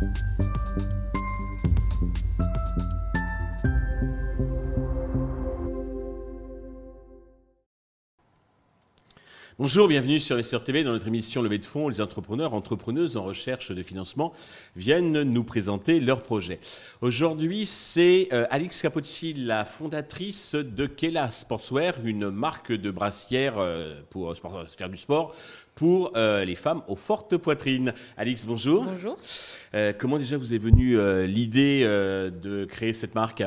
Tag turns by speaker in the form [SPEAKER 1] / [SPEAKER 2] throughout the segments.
[SPEAKER 1] Thank you. Bonjour, bienvenue sur Investor TV dans notre émission Levée de fonds. Les entrepreneurs, entrepreneuses en recherche de financement viennent nous présenter leurs projets. Aujourd'hui, c'est euh, Alix Capocci, la fondatrice de Kela Sportswear, une marque de brassière euh, pour faire du sport pour euh, les femmes aux fortes poitrines. Alix, bonjour.
[SPEAKER 2] Bonjour.
[SPEAKER 1] comment déjà vous est venue l'idée de créer cette marque?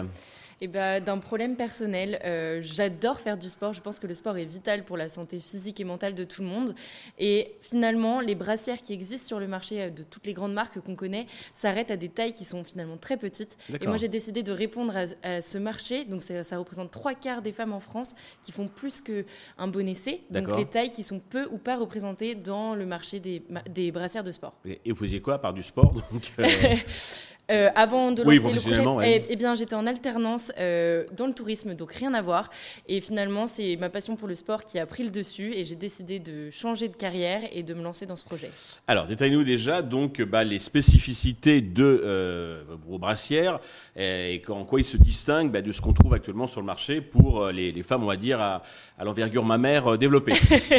[SPEAKER 2] Eh ben, D'un problème personnel. Euh, j'adore faire du sport. Je pense que le sport est vital pour la santé physique et mentale de tout le monde. Et finalement, les brassières qui existent sur le marché euh, de toutes les grandes marques qu'on connaît s'arrêtent à des tailles qui sont finalement très petites. Et moi, j'ai décidé de répondre à, ce marché. Donc, ça, ça, représente trois quarts des femmes en France qui font plus qu'un bon essai. Donc, les tailles qui sont peu ou pas représentées dans le marché des, des brassières de sport.
[SPEAKER 1] Et, vous faisiez quoi par du sport donc, euh
[SPEAKER 2] Euh, avant de lancer le projet, eh, eh, bien, j'étais en alternance euh, dans le tourisme, donc rien à voir. Et finalement, c'est ma passion pour le sport qui a pris le dessus et j'ai décidé de changer de carrière et de me lancer dans ce projet.
[SPEAKER 1] Alors, détaille-nous déjà donc bah, les spécificités de euh, vos brassières et en quoi ils se distinguent bah, de ce qu'on trouve actuellement sur le marché pour les, femmes, on va dire, à, l'envergure mammaire développée.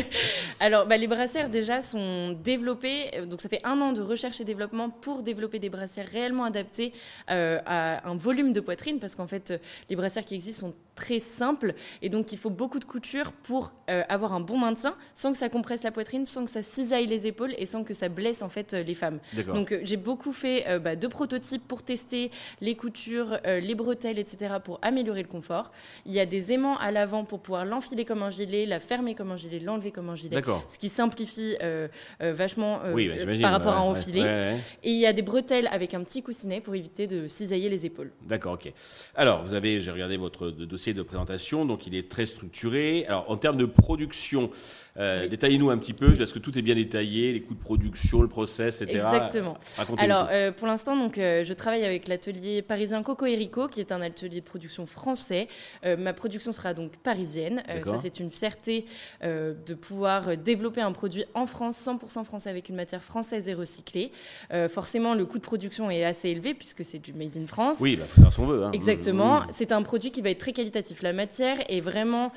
[SPEAKER 2] Alors, bah, les brassières déjà sont développées, donc ça fait un an de recherche et développement pour développer des brassières réellement adapté euh, à un volume de poitrine parce qu'en fait, euh, les brassières qui existent sont très simples et donc il faut beaucoup de couture pour euh, avoir un bon maintien sans que ça compresse la poitrine, sans que ça cisaille les épaules et sans que ça blesse en fait les femmes. Donc j'ai beaucoup fait bah, de prototypes pour tester les coutures, les bretelles, etc. pour améliorer le confort. Il y a des aimants à l'avant pour pouvoir l'enfiler comme un gilet, la fermer comme un gilet, l'enlever comme un gilet, ce qui simplifie vachement par rapport à enfiler. Et il y a des bretelles avec un petit coussin pour éviter de cisailler les épaules.
[SPEAKER 1] D'accord, ok. Alors, vous avez, j'ai regardé votre dossier de présentation, donc il est très structuré. Alors, en termes de production, euh, détaillez-nous un petit peu, parce que tout est bien détaillé, les coûts de production, le process, etc.
[SPEAKER 2] Exactement. Alors, euh, pour l'instant, donc, euh, je travaille avec l'atelier parisien Coco Erico, qui est un atelier de production français. ma production sera donc parisienne. ça, c'est une fierté de pouvoir développer un produit en France, 100% français, avec une matière française et recyclée. forcément, le coût de production est assez élevé, puisque c'est du made in France.
[SPEAKER 1] Oui, bah, faire son veut. Hein.
[SPEAKER 2] Exactement. C'est un produit qui va être très qualitatif. La matière est vraiment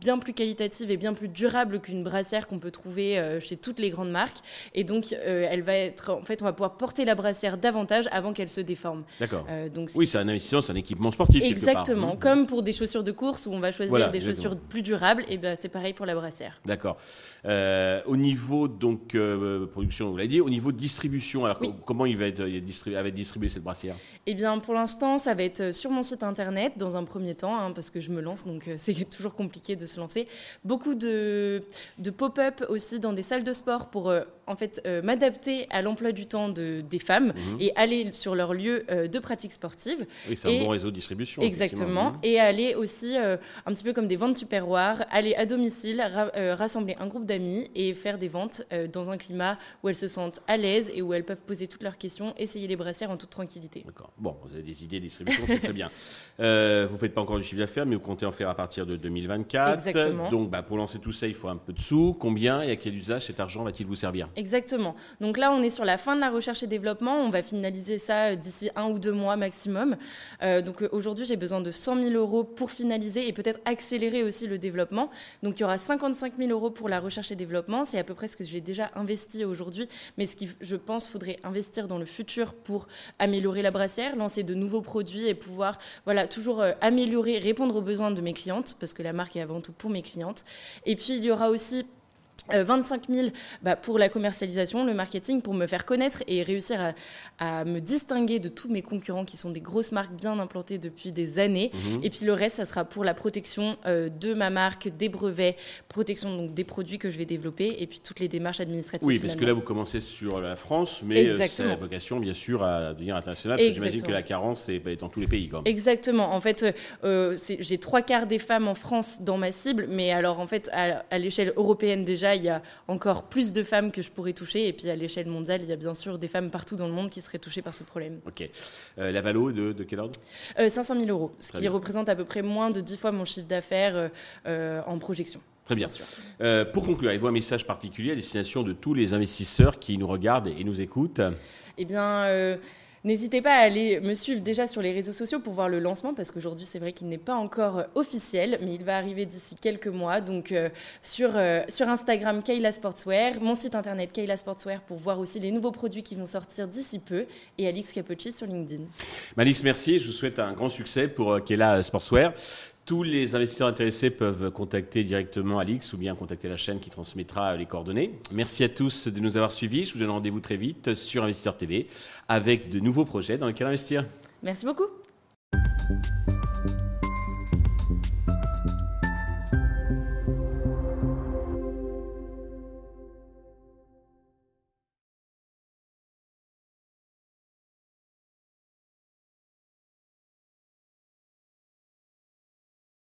[SPEAKER 2] bien plus qualitative et bien plus durable qu'une brassière qu'on peut trouver euh, chez toutes les grandes marques. Et donc, euh, elle va être, en fait, on va pouvoir porter la brassière davantage avant qu'elle se déforme.
[SPEAKER 1] D'accord. Euh, donc, oui, c'est un investissement, c'est un équipement sportif.
[SPEAKER 2] Exactement.
[SPEAKER 1] Mmh.
[SPEAKER 2] Comme pour des chaussures de course où on va choisir des chaussures plus durables, et ben c'est pareil pour la brassière.
[SPEAKER 1] D'accord. au niveau donc production, vous l'avez dit, au niveau distribution, alors comment il va être distribué, va être distribué cette brassière?
[SPEAKER 2] Eh bien, pour l'instant, ça va être sur mon site internet dans un premier temps, hein, parce que je me lance, donc c'est toujours compliqué de se lancer. Beaucoup de de, pop-up aussi dans des salles de sport pour euh, en fait euh, m'adapter à l'emploi du temps de, des femmes mhm. et aller sur leur lieu euh, de pratique sportive.
[SPEAKER 1] Oui, c'est un bon réseau de distribution.
[SPEAKER 2] Exactement. Et aller aussi un petit peu comme des ventes tupperware, aller à domicile, rassembler un groupe d'amis et faire des ventes dans un climat où elles se sentent à l'aise et où elles peuvent poser toutes leurs questions, essayer les brassières en toute tranquillité.
[SPEAKER 1] D'accord. Bon, vous avez des idées de distribution, c'est très bien. vous ne faites pas encore du chiffre d'affaires, mais vous comptez en faire à partir de 2024.
[SPEAKER 2] Exactement.
[SPEAKER 1] Donc, bah, pour lancer tout ça, il faut un peu de sous. Combien et à quel usage cet argent va-t-il vous servir?
[SPEAKER 2] Exactement. Donc là, on est sur la fin de la recherche et développement. On va finaliser ça euh, d'ici un ou deux mois maximum. Euh, donc euh, aujourd'hui, j'ai besoin de 100 000 euros pour finaliser et peut-être accélérer aussi le développement. Donc il y aura 55 000 euros pour la recherche et développement. C'est à peu près ce que j'ai déjà investi aujourd'hui, mais ce qui, je pense, faudrait investir dans le futur pour améliorer la brassière, lancer de nouveaux produits et pouvoir, voilà, toujours améliorer, répondre aux besoins de mes clientes, parce que la marque est avant tout pour mes clientes. Et puis il y aura aussi 25 euh, 000 bah, pour la commercialisation, le marketing, pour me faire connaître et réussir à, me distinguer de tous mes concurrents qui sont des grosses marques bien implantées depuis des années. Mhm. Et puis le reste, ça sera pour la protection euh, de ma marque, des brevets, protection donc des produits que je vais développer et puis toutes les démarches administratives.
[SPEAKER 1] Oui, parce que là, vous commencez sur la France, mais euh, c'est la vocation, bien sûr, à devenir international. J'imagine que la carence est dans tous les pays. Quand même.
[SPEAKER 2] Exactement. En fait, j'ai trois quarts des femmes en France dans ma cible, mais alors en fait, à, à l'échelle européenne déjà, il y a encore plus de femmes que je pourrais toucher. Et puis à l'échelle mondiale, il y a bien sûr des femmes partout dans le monde qui seraient touchées par ce problème.
[SPEAKER 1] Ok. Euh, la valo de, de quel ordre?
[SPEAKER 2] 500 euh, 000 euros, ce qui représente à peu près moins de 10 fois mon chiffre d'affaires euh, en projection.
[SPEAKER 1] Très bien. Euh, pour conclure, avez-vous un message particulier à destination de tous les investisseurs qui nous regardent et nous écoutent?
[SPEAKER 2] Eh bien, euh, N'hésitez pas à aller me suivre déjà sur les réseaux sociaux pour voir le lancement, parce qu'aujourd'hui, c'est vrai qu'il n'est pas encore euh, officiel, mais il va arriver d'ici quelques mois. Donc, euh, sur, euh, sur Instagram, Kayla Sportswear, mon site internet Kayla Sportswear pour voir aussi les nouveaux produits qui vont sortir d'ici peu, et Alix Capocci sur LinkedIn.
[SPEAKER 1] Alix, merci. Je vous souhaite un grand succès pour Kayla Sportswear. Tous les investisseurs intéressés peuvent contacter directement Alix ou bien contacter la chaîne qui transmettra les coordonnées. Merci à tous de nous avoir suivis. Je vous donne rendez-vous très vite sur Investisseur TV avec de nouveaux projets dans lesquels investir.
[SPEAKER 2] Merci beaucoup.